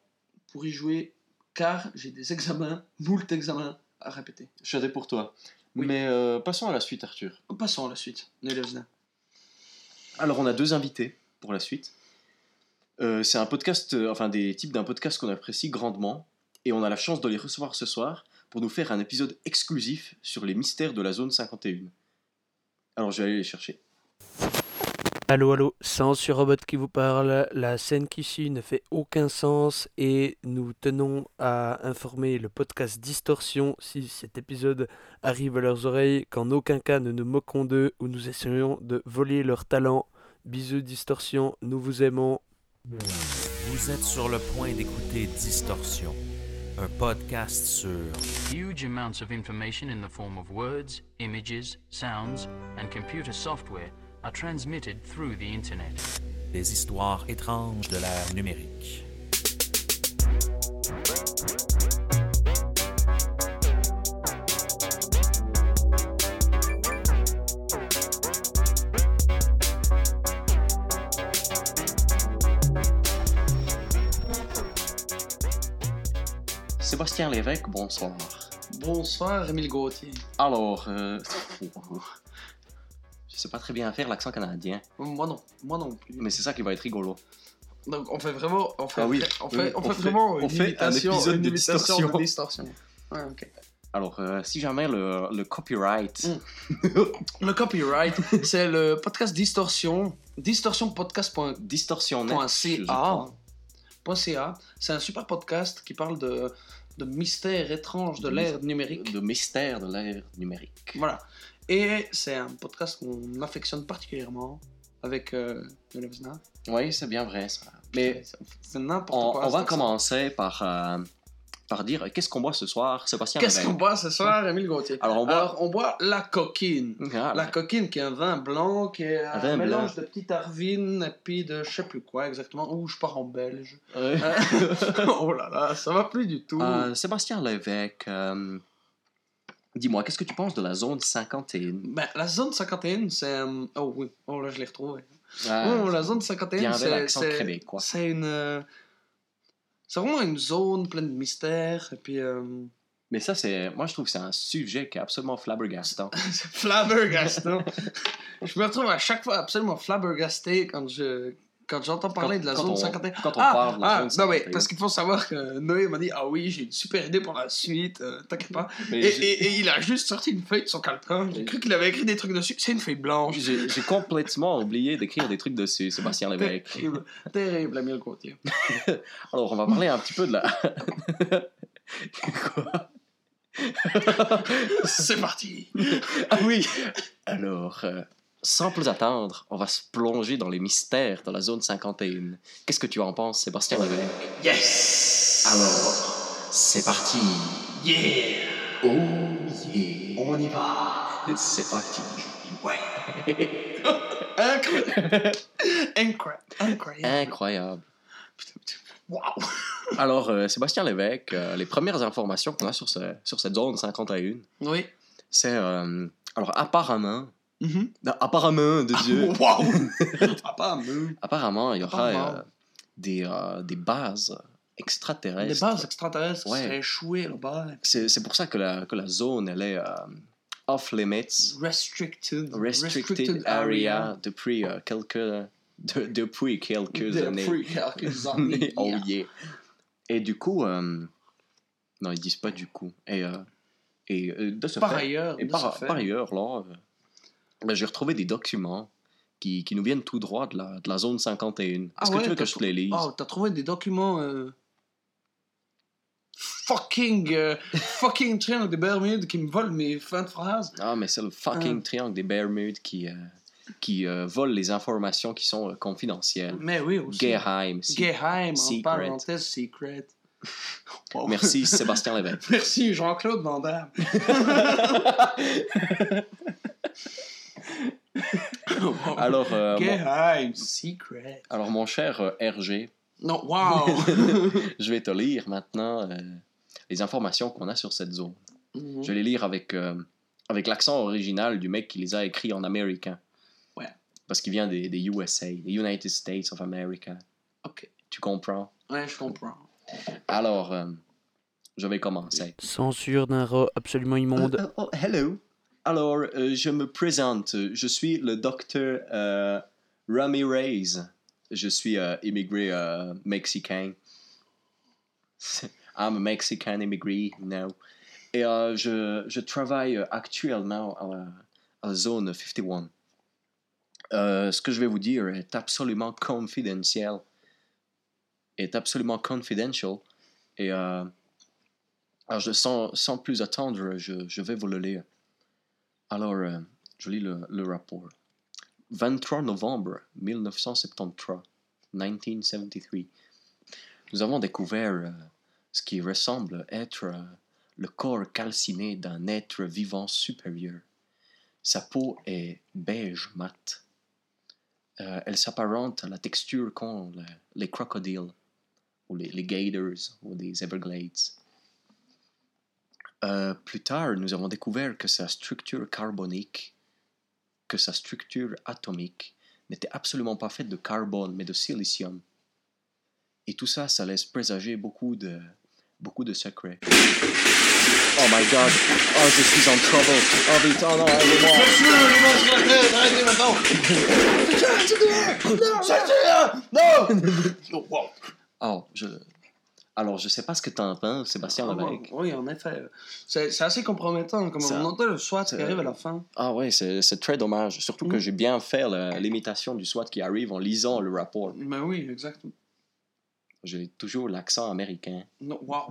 pour y jouer, car j'ai des examens, moult examens à répéter. Je suis pour toi. Oui. Mais euh, passons à la suite, Arthur. Passons à la suite. Nelevna. Alors, on a deux invités pour la suite. Euh, c'est un podcast, euh, enfin des types d'un podcast qu'on apprécie grandement, et on a la chance de les recevoir ce soir pour nous faire un épisode exclusif sur les mystères de la zone 51. Alors, je vais aller les chercher. Allô, allô, Censure Robot qui vous parle. La scène qui suit ne fait aucun sens et nous tenons à informer le podcast Distorsion si cet épisode arrive à leurs oreilles qu'en aucun cas nous nous moquons d'eux ou nous essayons de voler leur talent. Bisous Distorsion, nous vous aimons. Vous êtes sur le point d'écouter Distorsion, un podcast sur Huge amounts of information in the form of words, images, sounds, and computer software are transmitted through the Internet. des histoires étranges de l'ère numérique. Sébastien Lévesque, bonsoir. Bonsoir, Émile Gauthier. Alors, euh, *laughs* je sais pas très bien faire l'accent canadien, Moi non, moi non plus. mais c'est ça qui va être rigolo. Donc on fait vraiment, on fait, Ah oui, on fait, on on fait fait- vraiment on une fait un imitation, épisode une de imitation distorsion. de distorsion. Ouais, ok. Alors, euh, si jamais le, le copyright, Mm. *laughs* Le copyright, c'est le podcast Distorsion, distorsionpodcast.ca. distorsion. .ca. C'est un super podcast qui parle de, de mystères étranges de l'ère numérique. de mystère de l'ère numérique. Voilà. Et c'est un podcast qu'on affectionne particulièrement avec euh. Oui, c'est bien vrai ça. Mais C'est- n'importe on, quoi. on va commencer par, euh, par dire qu'est-ce qu'on boit ce soir, Sébastien Qu'est-ce qu'on boit ce soir, Émile Gauthier? Alors, on boit Alors, on boit la coquine. Ah, La coquine qui est un vin blanc, qui est un, mélange blanc. de petite arvine et puis de je sais plus quoi exactement. Ouh, je pars en belge. ouais. *laughs* oh là là, ça va plus du tout. Euh, Sébastien Lévesque, euh, dis-moi, qu'est-ce que tu penses de la zone 51 Ben, la zone 51, c'est. euh, Oh oui, oh là, je l'ai retrouvé. Ah, oh, la zone 51, bien avec c'est. C'est une. C'est vraiment une zone pleine de mystères. Et puis. euh, Mais ça, c'est, moi, je trouve que c'est un sujet qui est absolument flabbergastant. *laughs* flabbergastant. *laughs* je me retrouve à chaque fois absolument flabbergasté quand je. Quand j'entends parler Quand- de la zone on- 51. quand on ah, parle de la ah, zone non, mais 51. parce qu'il faut savoir que Noé m'a dit Ah oui, j'ai une super idée pour la suite, euh, t'inquiète pas. Et, et- et il a juste sorti une feuille de son calepin. J'ai cru qu'il avait écrit des trucs dessus. C'est une feuille blanche. J'ai, complètement oublié d'écrire des trucs dessus, Sébastien Lévesque. Terrible, terrible, Emile Gauthier. *laughs* Alors, on va parler un petit peu de la. *laughs* Quoi C'est parti. Ah oui Alors, euh, sans plus attendre, on va se plonger dans les mystères de la zone 51. Qu'est-ce que tu en penses, Sébastien Lévesque Yes! Alors, c'est parti. Yeah! Oh yeah. On y va. C'est parti. Ouais. *laughs* Incroyable. Incroyable. Incroyable. Waouh. Alors, euh, Sébastien Lévesque, euh, les premières informations qu'on a sur, ce- sur cette zone 51, Oui. c'est... euh, alors, apparemment, Mhm. Non, apparemment, de Dieu. *laughs* *laughs* Papa, mais- Apparemment, il y aura euh, des, euh, des bases extraterrestres. Les bases extraterrestres Ouais. seraient échouées là-bas. C'est pour ça que la, que la zone, elle est euh, off limits, Restricted. restricted area depuis quelques, de- depuis quelques années. Depuis quelques *laughs* années. oh yeah. Et du coup, non, ils disent pas du coup. Et, et de ce Par fait, ailleurs, et par, ailleurs, là, ben, j'ai retrouvé des documents qui, qui nous viennent tout droit de la, de la zone 51. Est-ce Ah que ouais, tu veux que je te les lise? Oh, t'as trouvé des documents euh, fucking euh, *laughs* fucking triangle des Bermudes qui me volent mes fins de phrases. Ah, mais c'est le fucking Ah. triangle des Bermudes qui, euh, qui euh, vole les informations qui sont euh, confidentielles. Mais oui aussi. Geheim. Geheim, en Secret. parenthèse, secret. Wow. *laughs* Merci *laughs* Sébastien Lévesque. Merci Jean-Claude Van Damme. *laughs* Alors, euh, mon, secret. alors, mon cher euh, RG, Non, wow. *laughs* je vais te lire maintenant euh, les informations qu'on a sur cette zone. Mhm. Je vais les lire avec, euh, avec l'accent original du mec qui les a écrits en américain. Ouais. Parce qu'il vient des, des USA, des United States of America. Ok. Tu comprends? Ouais, je comprends. Alors, euh, je vais commencer. Censure d'un rat absolument immonde. Euh, oh, hello. Alors, euh, je me présente. Je suis le docteur euh, Ramirez. Je suis euh, immigré euh, mexicain. *laughs* I'm a Mexican immigrant now. Et euh, je, travaille actuellement à la, zone 51. Euh, ce que je vais vous dire est absolument confidentiel. Est absolument confidential. Et alors, sans, plus attendre, je vais vous le lire. Alors, euh, je lis le, rapport. 23 novembre 1973, 1973, nous avons découvert euh, ce qui ressemble être euh, le corps calciné d'un être vivant supérieur. Sa peau est beige mat. Elle s'apparente à la texture qu'ont le- les crocodiles, ou les, les gators, ou les Everglades. Euh, plus tard, nous avons découvert que sa structure carbonique, que sa structure atomique n'était absolument pas faite de carbone, mais de silicium. Et tout ça, ça laisse présager beaucoup de, beaucoup de secrets. Oh my god! Oh, je suis en trouble! Oh vite, oh non, aidez-moi! *laughs* Oh, je... Alors, je sais pas ce que t'en penses, Sébastien Ah, Lévesque. oui, en effet. C'est assez compromettant. Comme on entend le SWAT qui arrive à la fin. Ah ouais, c'est très dommage. Surtout que Mm. j'ai bien fait l'imitation du SWAT qui arrive en lisant le rapport. Mais oui, exactement. J'ai toujours l'accent américain. Non, wow.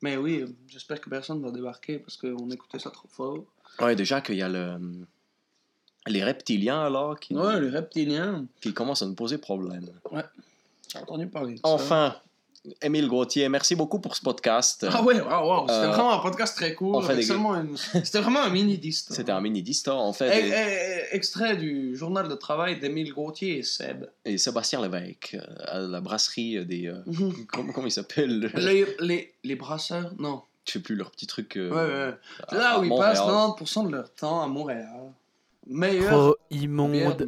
Mais oui, j'espère que personne va débarquer parce qu'on écoutait ça trop fort. Ouais, déjà qu'il y a le... les reptiliens alors qui, Ouais, les reptiliens. qui commencent à nous poser problème. J'ai entendu parler de ça. Émile Gauthier, merci beaucoup pour ce podcast. Ah ouais, wow, wow. C'était Euh, vraiment un podcast très court. des- une- C'était vraiment un mini disque. C'était un mini distor. On fait des- extrait du journal de travail d'Émile Gauthier et Seb. Et Sébastien Lévesque, euh, à la brasserie des... euh, *laughs* comment, comment il s'appelle? Les, les, les brasseurs, non. Je sais plus leur petit truc. euh, Ouais, ouais. à- Là à où ils Montréal. passent 90% de leur temps à Montréal. Meilleur Oh, immonde.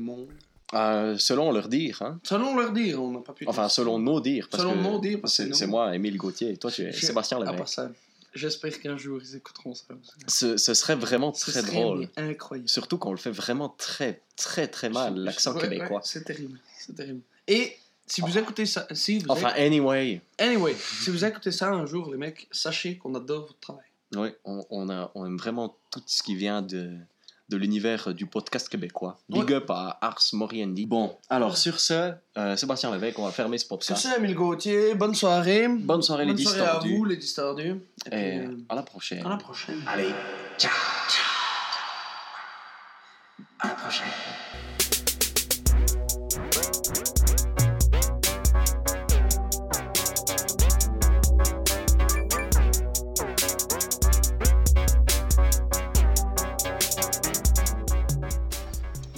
Euh, selon leur dire, hein. Selon leur dire, on n'a pas pu. Enfin, selon nos dires. Parce Selon que nos dires, parce que c'est c'est moi, Émile Gauthier, et toi, tu es Je- Sébastien ça, j'espère qu'un jour ils écouteront ça. Ce, ce serait vraiment Ce très serait drôle. Incroyable. Surtout qu'on le fait vraiment très, très, très mal, l'accent Ouais, québécois. ouais, c'est terrible. C'est terrible. Et si vous écoutez ça, si vous Enfin, anyway, Anyway, si vous écoutez ça un jour, les mecs, sachez qu'on adore votre travail. oui, on, on, a, on aime vraiment tout ce qui vient de, de l'univers du podcast québécois. Big Ouais. up à Ars Moriendi. Bon, alors sur ce, euh, Sébastien Lévesque, on va fermer ce Sur podcast. ce, Emile Gauthier, bonne soirée. Bonne soirée, les Bonne soirée à vous, les distordus. Et, puis, euh, à la prochaine. à la prochaine. Allez, ciao! À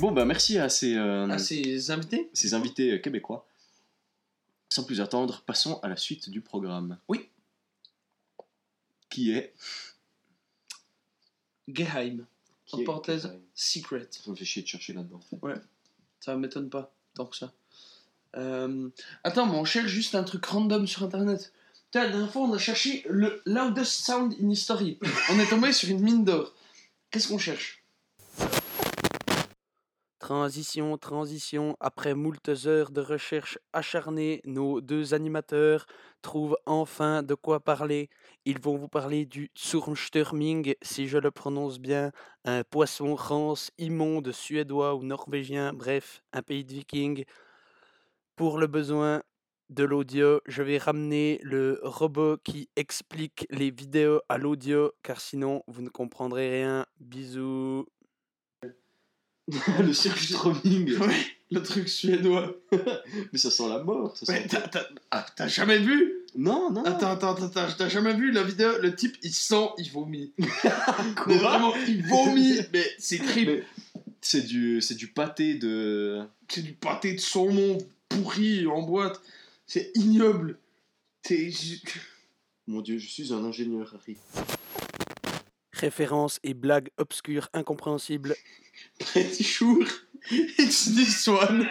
Bon, ben merci à ces, euh, À ces invités ces invités euh, québécois. Sans plus attendre, passons à la suite du programme. Oui. Qui est? Geheim. Qui En est- parenthèse, secret. Ça me fait chier de chercher là-dedans. Ça m'étonne pas, tant que ça. Euh, Attends, mais on cherche juste un truc random sur internet. Putain, La dernière fois, on a cherché le loudest sound in history. On est tombé sur une mine d'or. Qu'est-ce qu'on cherche? Transition, transition. Après moult heures de recherche acharnée, nos deux animateurs trouvent enfin de quoi parler. Ils vont vous parler du Zurmstörming, si je le prononce bien, un poisson rance immonde suédois ou norvégien, bref, un pays de vikings. Pour le besoin de l'audio, je vais ramener le robot qui explique les vidéos à l'audio, car sinon vous ne comprendrez rien. Bisous. *laughs* le surstroming. *laughs* Oui, le truc suédois. *laughs* Mais ça sent la mort. Ça sent... t'as- t'as ah, t'as jamais vu? Non, non. Attends, attends, attends, attends, t'as jamais vu la vidéo Le type, il sent, il vomit. Quoi? Mais vraiment, il vomit. Mais c'est. Mais c'est du, c'est du pâté de. C'est du pâté de saumon pourri en boîte. C'est ignoble. T'es... Mon dieu, je suis un ingénieur, Harry. Références et blagues obscures incompréhensibles. Pretty sure. It's this one.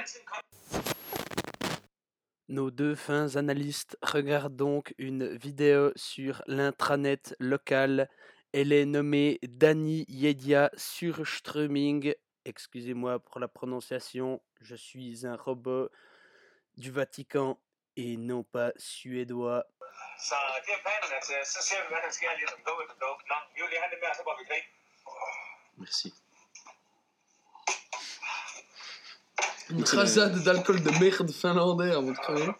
Nos deux fins analystes regardent donc une vidéo sur l'intranet local. Elle est nommée Dani Yedia Surströmming. Excusez-moi pour la prononciation, je suis un robot du Vatican et non pas suédois. Så det er planen, at så ser vi, hvad der sker lige som dukke til dukke. Nå, vi vil lige have lidt mere, så går vi krig. Merci. Une rasade d'alcool de merde finlandais avant de crever.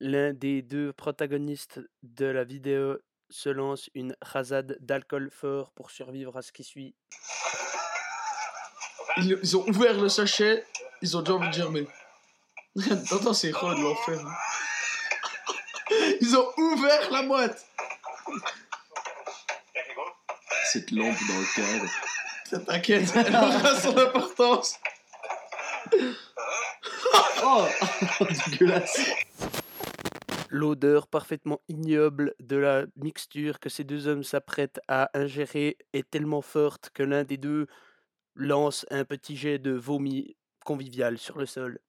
L'un des deux protagonistes de la vidéo se lance une rasade d'alcool fort pour survivre à ce qui suit. Ils, ils ont ouvert le sachet, ils ont déjà envie de germer. Attends, c'est quoi de l'enfer hein. Ils ont ouvert la boîte. Cette lampe dans le cadre. T'inquiète, elle aura son importance. Oh Dégueulasse L'odeur parfaitement ignoble de la mixture que ces deux hommes s'apprêtent à ingérer est tellement forte que l'un des deux lance un petit jet de vomi convivial sur le sol.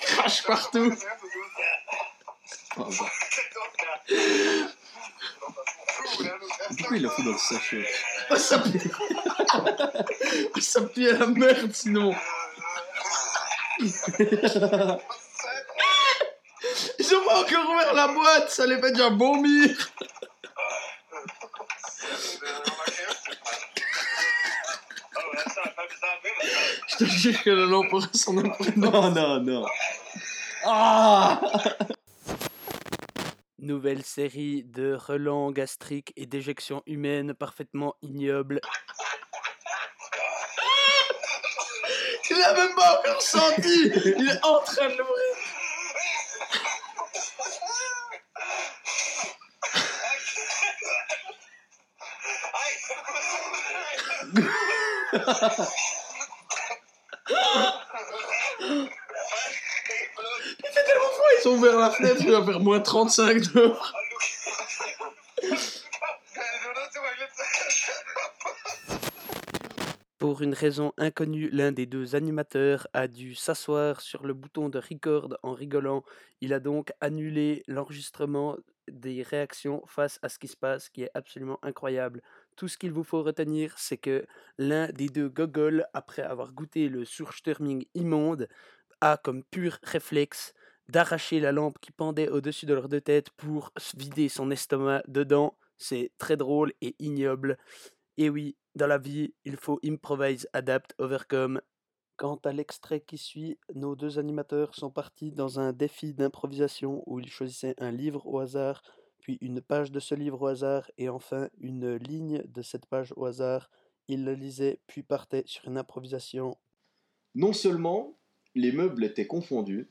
Crash partout. Ah. Pourquoi il l'a fait dans le sachet Oh, ça pue. ça pue à la merde sinon. Ils ont pas encore ouvert la boîte, ça les fait déjà vomir. Je te jure que la lampe aura son. Non, non, non. Ah Nouvelle série de relents gastriques et d'éjections humaines parfaitement ignobles. *laughs* Il l'a même pas encore senti Il est en train de l'ouvrir *laughs* Il fait ouvert la fenêtre, il va faire moins 35 dehors. Pour une raison inconnue, l'un des deux animateurs a dû s'asseoir sur le bouton de record en rigolant. Il a donc annulé l'enregistrement des réactions face à ce qui se passe, qui est absolument incroyable. Tout ce qu'il vous faut retenir, c'est que l'un des deux gogoles, après avoir goûté le Surstürming immonde, a comme pur réflexe d'arracher la lampe qui pendait au-dessus de leurs deux têtes pour vider son estomac dedans. C'est très drôle et ignoble. Et oui, dans la vie, il faut improvise, adapt, overcome. Quant à l'extrait qui suit, nos deux animateurs sont partis dans un défi d'improvisation où ils choisissaient un livre au hasard, puis une page de ce livre au hasard, et enfin une ligne de cette page au hasard. Ils le lisaient, puis partaient sur une improvisation. Non seulement les meubles étaient confondus,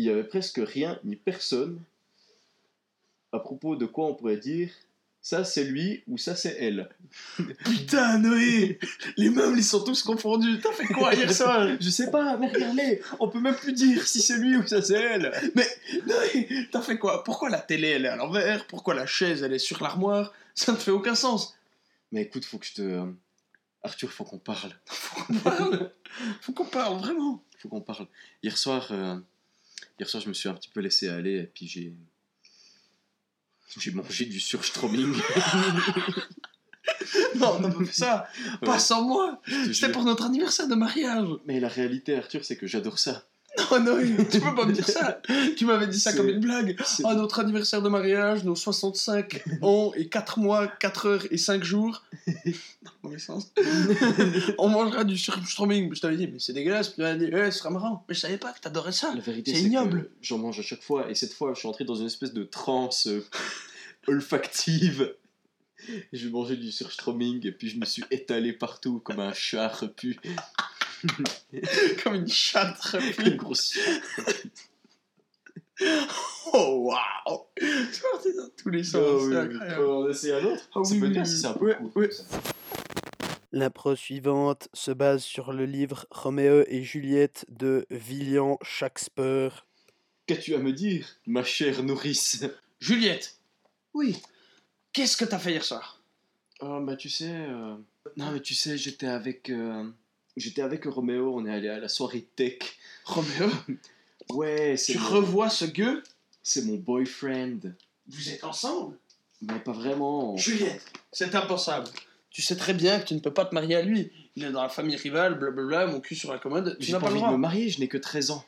il y avait presque rien ni personne, à propos de quoi on pourrait dire ça c'est lui ou ça c'est elle. *laughs* Putain, Noé Les meubles, ils sont tous confondus. T'as fait quoi hier soir? *laughs* Je sais pas, mais regardez, on peut même plus dire si c'est lui ou ça c'est elle. Mais Noé, t'as fait quoi? Pourquoi la télé, elle est à l'envers? Pourquoi la chaise, elle est sur l'armoire? Ça ne fait aucun sens. Mais écoute, faut que je te. Arthur, faut qu'on parle. Faut qu'on parle. Faut qu'on parle, vraiment. Faut qu'on parle. Hier soir, euh, hier soir, je me suis un petit peu laissé aller et puis j'ai. J'ai mangé du surstroming. *laughs* Non, on n'a pas fait ça. Pas Ouais. sans moi. C'était pour notre anniversaire de mariage. Mais la réalité, Arthur, c'est que j'adore ça. *laughs* Non, Noé, tu peux pas me dire ça. *laughs* Tu m'avais dit ça comme une blague. C'est- Oh, notre anniversaire de mariage, nos 65 *laughs* ans et 4 mois, 4 heures et 5 jours. Dans le mauvais sens. On mangera du surstroming. Je t'avais dit, mais c'est dégueulasse. Puis tu m'avais dit, ouais, ce sera marrant. Mais je savais pas que t'adorais ça. La vérité, C'est ignoble. j'en mange à chaque fois. Et cette fois, je suis entré dans une espèce de transe euh, olfactive. J'ai mangé du surstroming et puis je me suis étalé partout comme un chat repu. Comme une chatte Une grosse chatte. *laughs* Oh, waouh C'est parti dans tous les sens. Oh, oui, c'est oui. incroyable. On essaie un autre Ah Ça oui, peut oui, oui. si c'est un peu ça. L'impro suivante se base sur le livre Roméo et Juliette de William Shakespeare. Qu'as-tu à me dire, ma chère nourrice? Juliette, Oui. qu'est-ce que t'as fait hier soir? Oh, bah tu sais... euh, Non, mais tu sais, j'étais avec... euh, J'étais avec Roméo, on est allé à la soirée tech. *laughs* Roméo, Ouais, c'est tu mon... revois ce gueux? C'est mon boyfriend. Vous êtes ensemble? Mais pas vraiment. Juliette, c'est impensable. Tu sais très bien que tu ne peux pas te marier à lui. Il est dans la famille rivale, blablabla, mon cul sur la commode. Tu J'ai n'as pas pas le envie de droit. me marier, je n'ai que 13 ans.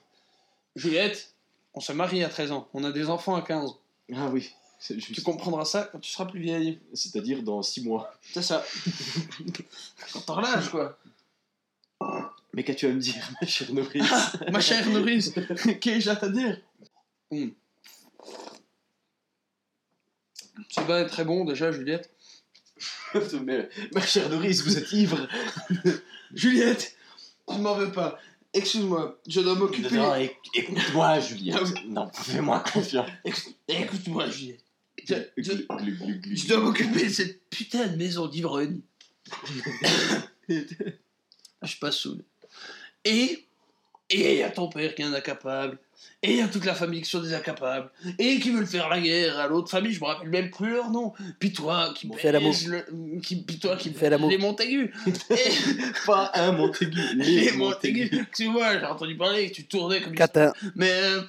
Juliette, on se marie à 13 ans. On a des enfants à 15. Ah oui, c'est juste. Tu comprendras ça quand tu seras plus vieille. C'est-à-dire dans 6 mois. C'est ça. *laughs* quand t'auras l'âge, quoi. Mais qu'as-tu à me dire, ma chère nourrice Ma chère nourrice, *laughs* qu'ai-je à te dire? Hmm. Ce vin est très bon déjà, Juliette. *laughs* Mais, Ma chère nourrice, vous êtes ivre *laughs* Juliette, tu m'en veux pas. Excuse-moi, je dois m'occuper. Non, éc- écoute-moi, Juliette. Ah. Non, fais-moi confiance. Écoute- Écoute-moi, Juliette. Je dois m'occuper de cette putain de maison d'ivrogne. Je suis pas saoul. Et et il y a ton père qui est un incapable. Et il y a toute la famille qui sont des incapables. Et qui veulent faire la guerre à l'autre famille, je me rappelle même plus leur nom. Puis toi qui Bon, fais l'amour. qui, puis toi qui Fais l'amour. les Montaigu. *laughs* Et Pas un Montaigu, *laughs* les les Montaigu. Montaigu. Tu vois, j'ai entendu parler que tu tournais comme une... Catin. Mais euh,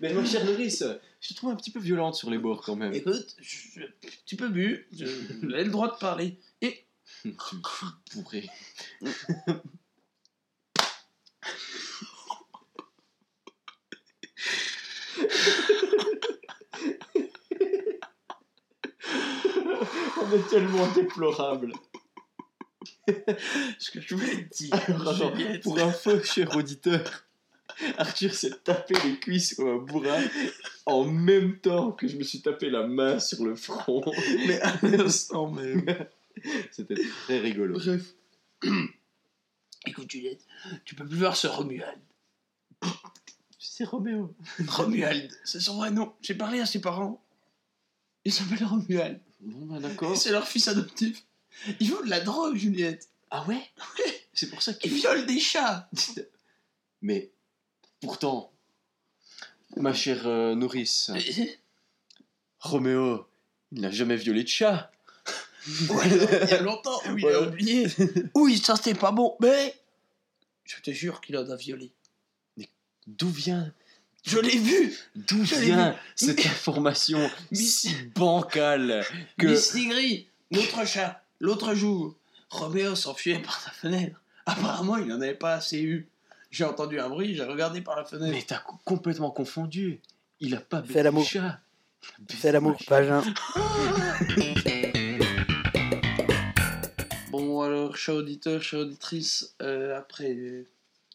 Mais ma chère nourrice, je te trouve un petit peu violente sur les bords quand même. écoute, je, un petit peu bu, j'ai le droit de parler. *laughs* Tu me fous bourré. On est tellement déplorable. ce que je voulais te dire, Alors, attends, pour info, cher auditeur, Arthur s'est tapé les cuisses comme un bourrin en même temps que je me suis tapé la main sur le front. mais à l'instant même. *laughs* *laughs* C'était très rigolo. Bref. *clears throat* Écoute, Juliette, tu peux plus voir ce Romuald. *laughs* C'est Roméo. *laughs* Romuald, c'est son vrai nom. J'ai parlé à ses parents. Il s'appelle Romuald. Bon, bah d'accord. C'est leur fils adoptif. Ils volent de la drogue, Juliette. Ah ouais? C'est pour ça Ils qu'il violent des chats. Mais pourtant, ma chère euh, nourrice, Roméo, il n'a jamais violé de chat. Ouais, il y a longtemps. *laughs* Oui, il a oublié. Oui, ça c'était pas bon. Mais je te jure qu'il en a violé. D'où vient, Je l'ai vu. d'où vient vu. cette information si bancale que Miss notre chat, l'autre jour, Roméo s'enfuyait par la fenêtre. Apparemment, il n'en avait pas assez eu. J'ai entendu un bruit, j'ai regardé par la fenêtre. Mais t'as co- complètement confondu. Il a pas l'amour. le chat. Fais l'amour, vagin. *laughs* Bon, alors, chers auditeurs, chères auditrices, euh, après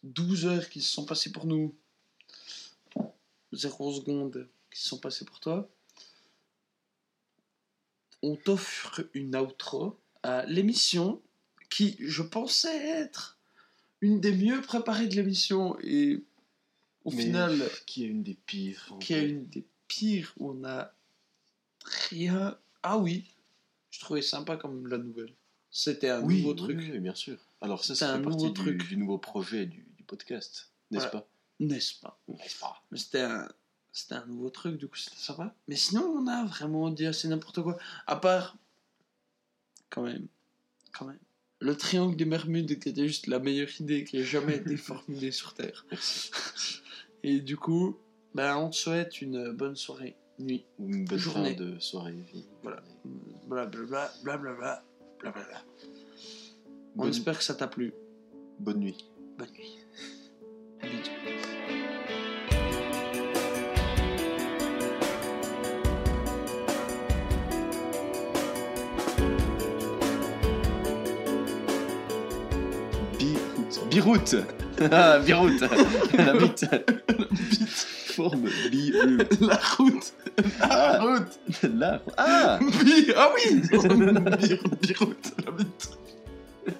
12 heures qui se sont passées pour nous, 0 secondes qui se sont passées pour toi, on t'offre une outro à l'émission qui, je pensais être une des mieux préparées de l'émission et au Mais final, Qui est une des pires. qui est une des pires où on a Rien. Ah oui, je trouvais sympa comme la nouvelle. C'était un oui, nouveau oui, truc, oui, bien sûr. Alors ça, C'est un nouveau du, truc. du nouveau projet du, du podcast, n'est-ce Voilà. pas? N'est-ce pas? N'est-ce pas? Mais C'était un... C'était un nouveau truc, du coup c'était sympa. Mais sinon, on a vraiment dit assez n'importe quoi. À part, quand même, quand même, le triangle des Bermudes qui était juste la meilleure idée qui ait jamais été *laughs* formulée sur Terre. Et du coup, ben, on te souhaite une bonne soirée, nuit. Une bonne Journée. fin de soirée. vie. Voilà. Blablabla, blablabla, blablabla. On Bonne, espère que ça t'a plu. bonne nuit. Bonne nuit. À bientôt. Biroute. Biroute *laughs* Ah, Biroute *laughs* La bite La bite forme *laughs* Biroute. La route Ah, route La Ah Bi- Ah oui *laughs* Bir- Biroute, la bite. *laughs*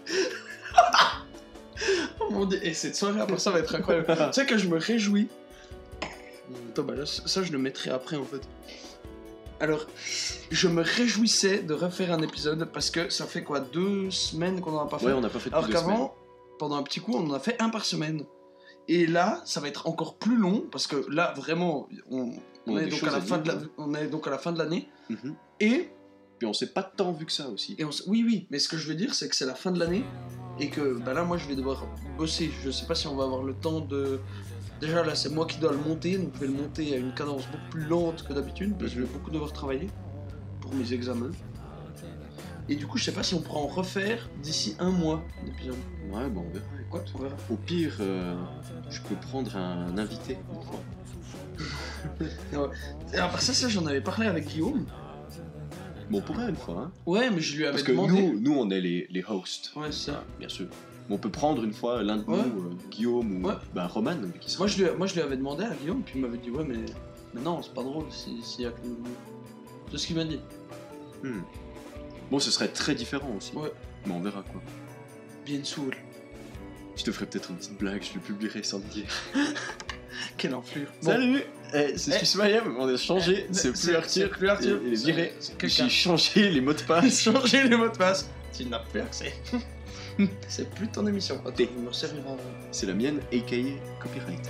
oh mon dieu, et cette soirée après ça va être incroyable. tu sais que je me réjouis. Attends, bah là, ça je le mettrai après en fait. Alors, je me réjouissais de refaire un épisode parce que ça fait quoi deux semaines qu'on en a pas fait? Ouais, on n'a pas fait depuis Alors deux semaines. qu'avant, pendant un petit coup, on en a fait un par semaine. Et là, ça va être encore plus long parce que là, vraiment, on, est donc à la fin de la, on est donc à la fin de l'année. Mhm. Et Puis on s'est pas tant vu que ça aussi. et on s- oui, oui, mais ce que je veux dire, c'est que c'est la fin de l'année et que bah là, moi, je vais devoir bosser. Je sais pas si on va avoir le temps de. Déjà, là, c'est moi qui dois le monter, donc je vais le monter à une cadence beaucoup plus lente que d'habitude parce que je vais beaucoup devoir travailler pour mes examens. Et du coup, je sais pas si on pourra en refaire d'ici un mois d'épisode. Ouais, bon, on verra. Ouais, on verra. Au pire, euh, je peux prendre un invité à *laughs* part ça, ça j'en avais parlé avec Guillaume. Bon, on pourrait une fois, hein. Ouais, mais je lui avais Parce que demandé. nous, nous, on est les, les hosts. Ouais, ça. Bien sûr. Mais on peut prendre une fois l'un de Ouais. nous, euh, Guillaume ou Ouais. bah, Roman, qui sera. Moi je, lui, moi, je lui avais demandé à Guillaume, puis il m'avait dit Ouais, mais, mais non, c'est pas drôle si- s'il y a que nous. C'est ce qu'il m'a dit. Hmm. Bon, ce serait très différent aussi. Ouais. Mais on verra quoi. Bien sûr. Je te ferai peut-être une petite blague, je le publierai sans te dire. Quelle enflure. Bon. Salut eh, C'est Eh. Suisse Mayhem, on a changé, Eh, c'est plus Arthur. c'est plus Arthur. Il est C'est- viré. J'ai changé les mots de passe. *laughs* Changer les mots de passe. Tu n'as plus accès. *laughs* c'est plus ton émission. Attends, T'es- il me servira. C'est la mienne, aka copyright.